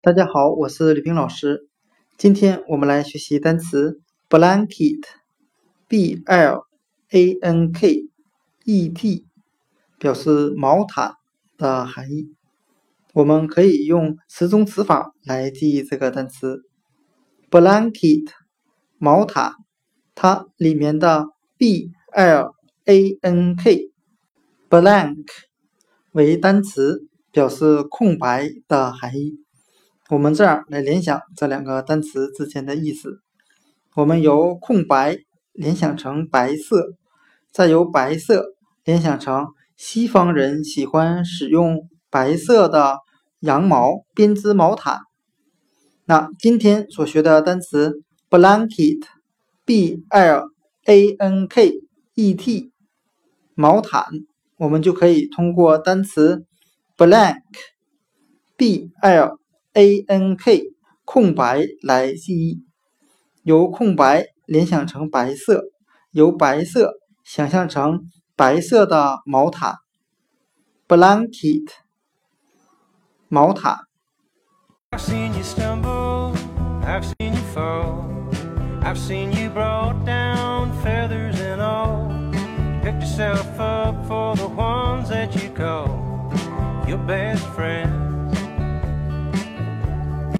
大家好，我是李冰老师。今天我们来学习单词 blanket，b l a n k e t，表示毛毯的含义。我们可以用词中词法来记忆这个单词 blanket，毛毯。它里面的 b l a n k，blank 为单词，表示空白的含义。我们这样来联想这两个单词之间的意思：我们由空白联想成白色，再由白色联想成西方人喜欢使用白色的羊毛编织毛毯。那今天所学的单词 blanket，b l a n k e t，毛毯，我们就可以通过单词 blank，b l。A n k 空白来记忆，由空白联想成白色，由白色想象成白色的毛毯，blanket 毛毯。your best friend.